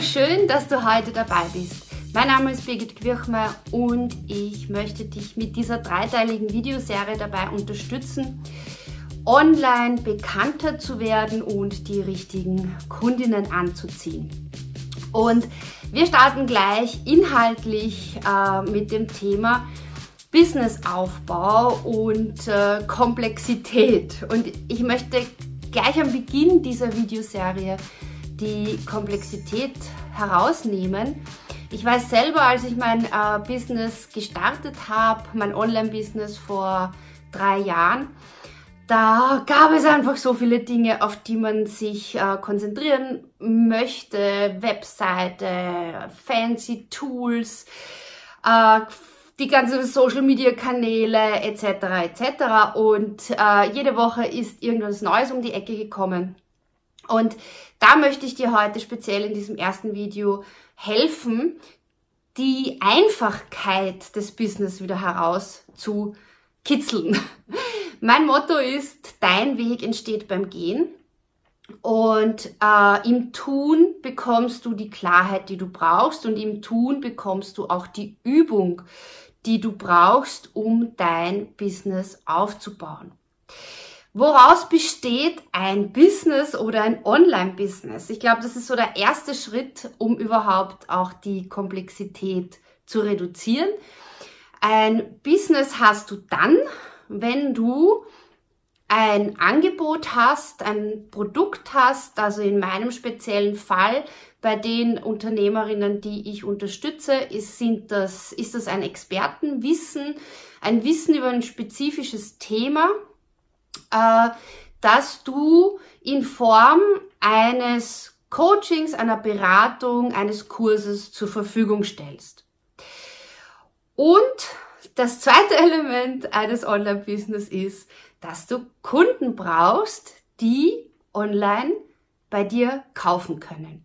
Schön, dass du heute dabei bist. Mein Name ist Birgit Quirchmer und ich möchte dich mit dieser dreiteiligen Videoserie dabei unterstützen, online bekannter zu werden und die richtigen Kundinnen anzuziehen. Und wir starten gleich inhaltlich äh, mit dem Thema Businessaufbau und äh, Komplexität. Und ich möchte gleich am Beginn dieser Videoserie die Komplexität herausnehmen. Ich weiß selber, als ich mein äh, Business gestartet habe, mein Online-Business vor drei Jahren, da gab es einfach so viele Dinge, auf die man sich äh, konzentrieren möchte. Webseite, fancy Tools, äh, die ganzen Social-Media-Kanäle etc. etc. Und äh, jede Woche ist irgendwas Neues um die Ecke gekommen. Und da möchte ich dir heute speziell in diesem ersten Video helfen, die Einfachkeit des Business wieder herauszukitzeln. Mein Motto ist, dein Weg entsteht beim Gehen. Und äh, im Tun bekommst du die Klarheit, die du brauchst und im Tun bekommst du auch die Übung, die du brauchst, um dein Business aufzubauen. Woraus besteht ein Business oder ein Online-Business? Ich glaube, das ist so der erste Schritt, um überhaupt auch die Komplexität zu reduzieren. Ein Business hast du dann, wenn du ein Angebot hast, ein Produkt hast, also in meinem speziellen Fall bei den Unternehmerinnen, die ich unterstütze, ist, sind das, ist das ein Expertenwissen, ein Wissen über ein spezifisches Thema, äh, dass du in Form eines Coachings, einer Beratung, eines Kurses zur Verfügung stellst. Und das zweite Element eines Online-Business ist, dass du Kunden brauchst, die online bei dir kaufen können.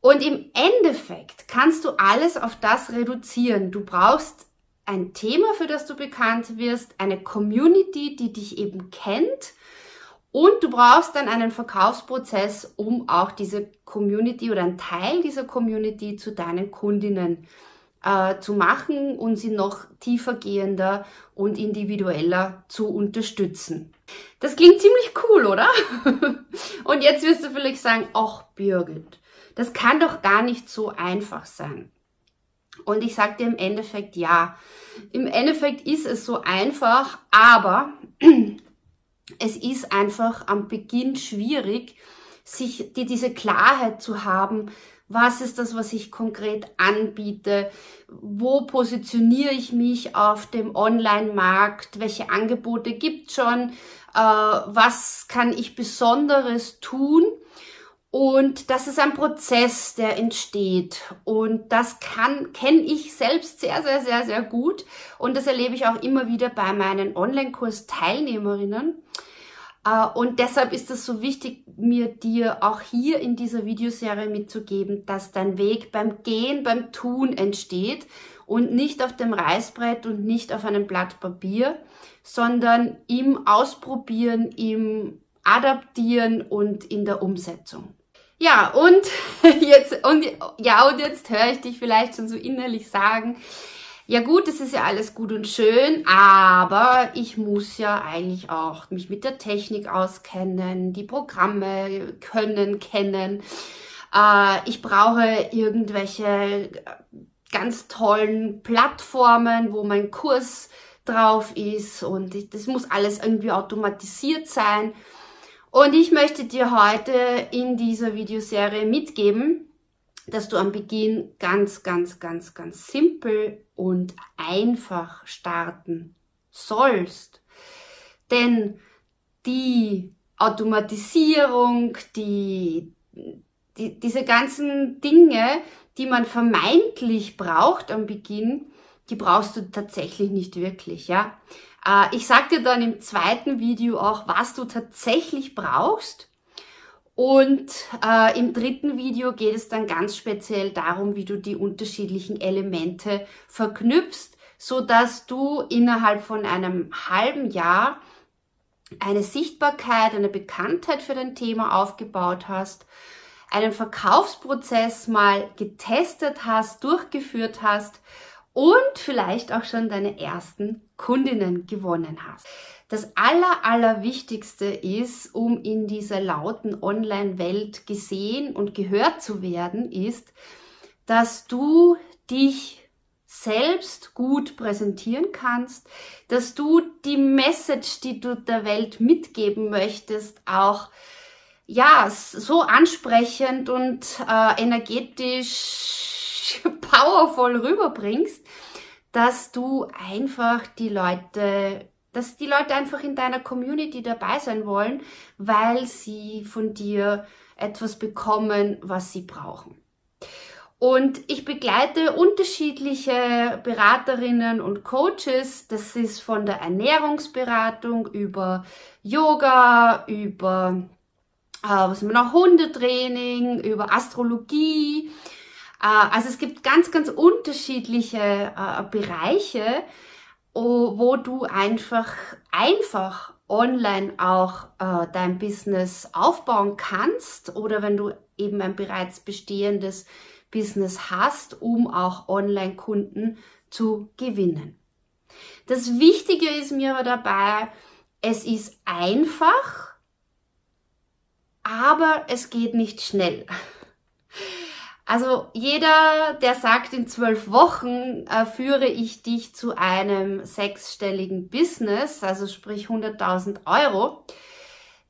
Und im Endeffekt kannst du alles auf das reduzieren. Du brauchst ein Thema, für das du bekannt wirst, eine Community, die dich eben kennt und du brauchst dann einen Verkaufsprozess, um auch diese Community oder einen Teil dieser Community zu deinen Kundinnen äh, zu machen und sie noch tiefergehender und individueller zu unterstützen. Das klingt ziemlich cool, oder? und jetzt wirst du vielleicht sagen, ach Birgit, das kann doch gar nicht so einfach sein. Und ich dir im Endeffekt ja. Im Endeffekt ist es so einfach, aber es ist einfach am Beginn schwierig, sich die, diese Klarheit zu haben, was ist das, was ich konkret anbiete, wo positioniere ich mich auf dem Online-Markt, welche Angebote gibt schon, äh, was kann ich Besonderes tun und das ist ein Prozess, der entsteht. Und das kann, kenne ich selbst sehr, sehr, sehr, sehr gut. Und das erlebe ich auch immer wieder bei meinen Online-Kurs-Teilnehmerinnen. Äh, und deshalb ist es so wichtig, mir dir auch hier in dieser Videoserie mitzugeben, dass dein Weg beim Gehen, beim Tun entsteht und nicht auf dem Reißbrett und nicht auf einem Blatt Papier, sondern im Ausprobieren, im Adaptieren und in der Umsetzung. Ja, und jetzt, und, ja, und jetzt höre ich dich vielleicht schon so innerlich sagen, ja gut, das ist ja alles gut und schön, aber ich muss ja eigentlich auch mich mit der Technik auskennen, die Programme können, kennen. Äh, ich brauche irgendwelche ganz tollen Plattformen, wo mein Kurs drauf ist und das muss alles irgendwie automatisiert sein. Und ich möchte dir heute in dieser Videoserie mitgeben, dass du am Beginn ganz, ganz, ganz, ganz simpel und einfach starten sollst. Denn die Automatisierung, die, die, diese ganzen Dinge, die man vermeintlich braucht am Beginn, die brauchst du tatsächlich nicht wirklich, ja. Äh, ich sag dir dann im zweiten Video auch, was du tatsächlich brauchst. Und äh, im dritten Video geht es dann ganz speziell darum, wie du die unterschiedlichen Elemente verknüpfst, so dass du innerhalb von einem halben Jahr eine Sichtbarkeit, eine Bekanntheit für dein Thema aufgebaut hast, einen Verkaufsprozess mal getestet hast, durchgeführt hast und vielleicht auch schon deine ersten Kundinnen gewonnen hast. Das aller, aller Wichtigste ist, um in dieser lauten Online-Welt gesehen und gehört zu werden, ist, dass du dich selbst gut präsentieren kannst, dass du die Message, die du der Welt mitgeben möchtest, auch ja, so ansprechend und äh, energetisch powervoll rüberbringst, dass du einfach die Leute, dass die Leute einfach in deiner Community dabei sein wollen, weil sie von dir etwas bekommen, was sie brauchen. Und ich begleite unterschiedliche Beraterinnen und Coaches. Das ist von der Ernährungsberatung über Yoga, über äh, was wir noch, Hundetraining, über Astrologie. Äh, also es gibt ganz, ganz unterschiedliche äh, Bereiche, wo du einfach, einfach online auch äh, dein Business aufbauen kannst oder wenn du eben ein bereits bestehendes Business hast, um auch Online-Kunden zu gewinnen. Das Wichtige ist mir aber dabei, es ist einfach, aber es geht nicht schnell. Also jeder, der sagt, in zwölf Wochen äh, führe ich dich zu einem sechsstelligen Business, also sprich 100.000 Euro,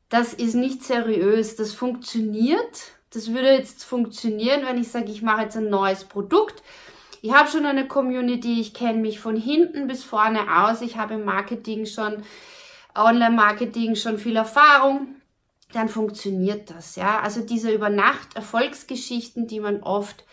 das ist nicht seriös. Das funktioniert. Das würde jetzt funktionieren, wenn ich sage, ich mache jetzt ein neues Produkt. Ich habe schon eine Community, ich kenne mich von hinten bis vorne aus. Ich habe im Marketing schon, Online-Marketing schon viel Erfahrung dann funktioniert das, ja. Also diese Übernacht Erfolgsgeschichten, die man oft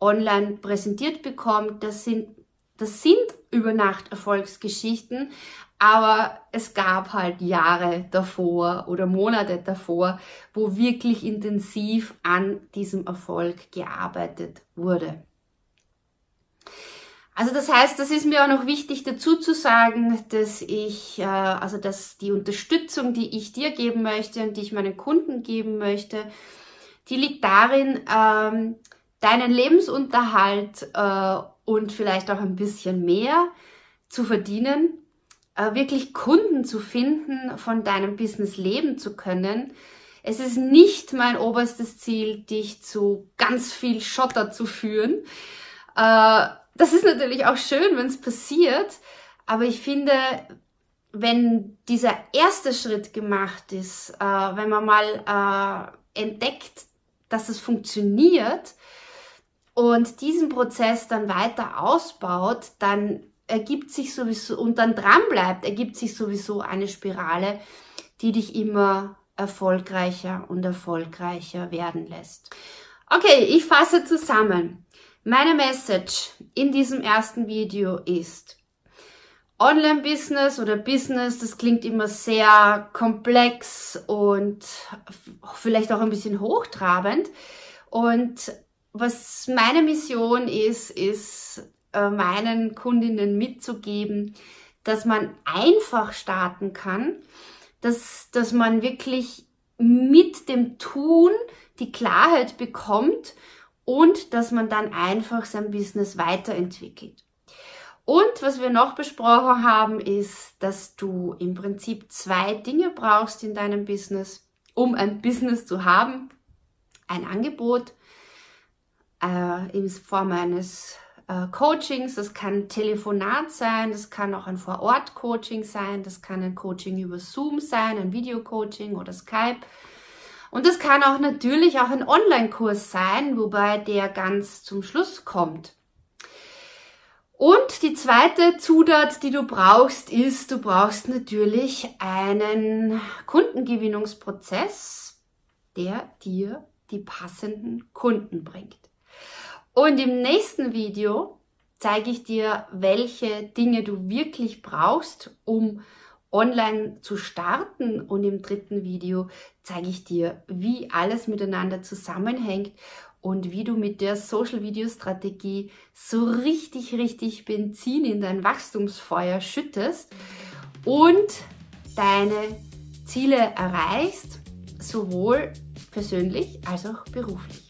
online präsentiert bekommt, das sind, das sind Übernacht Erfolgsgeschichten, aber es gab halt Jahre davor oder Monate davor, wo wirklich intensiv an diesem Erfolg gearbeitet wurde. Also das heißt, das ist mir auch noch wichtig dazu zu sagen, dass ich, äh, also dass die Unterstützung, die ich dir geben möchte und die ich meinen Kunden geben möchte, die liegt darin, ähm, deinen Lebensunterhalt äh, und vielleicht auch ein bisschen mehr zu verdienen, äh, wirklich Kunden zu finden, von deinem Business leben zu können. Es ist nicht mein oberstes Ziel, dich zu ganz viel Schotter zu führen. Äh, das ist natürlich auch schön, wenn es passiert, aber ich finde, wenn dieser erste Schritt gemacht ist, äh, wenn man mal äh, entdeckt, dass es funktioniert und diesen Prozess dann weiter ausbaut, dann ergibt sich sowieso und dann dran bleibt, ergibt sich sowieso eine Spirale, die dich immer erfolgreicher und erfolgreicher werden lässt. Okay, ich fasse zusammen. Meine Message in diesem ersten Video ist, Online-Business oder Business, das klingt immer sehr komplex und vielleicht auch ein bisschen hochtrabend. Und was meine Mission ist, ist äh, meinen Kundinnen mitzugeben, dass man einfach starten kann, dass, dass man wirklich mit dem Tun die Klarheit bekommt und dass man dann einfach sein Business weiterentwickelt. Und was wir noch besprochen haben, ist, dass du im Prinzip zwei Dinge brauchst in deinem Business, um ein Business zu haben. Ein Angebot äh, in Form eines äh, Coachings, das kann Telefonat sein, das kann auch ein Vor-Ort-Coaching sein, das kann ein Coaching über Zoom sein, ein Video-Coaching oder Skype und es kann auch natürlich auch ein Online-Kurs sein, wobei der ganz zum Schluss kommt. Und die zweite Zutat, die du brauchst, ist, du brauchst natürlich einen Kundengewinnungsprozess, der dir die passenden Kunden bringt. Und im nächsten Video zeige ich dir, welche Dinge du wirklich brauchst, um online zu starten. Und im dritten Video zeige ich dir, wie alles miteinander zusammenhängt und wie du mit der Social Video Strategie so richtig, richtig Benzin in dein Wachstumsfeuer schüttest und deine Ziele erreichst, sowohl persönlich als auch beruflich.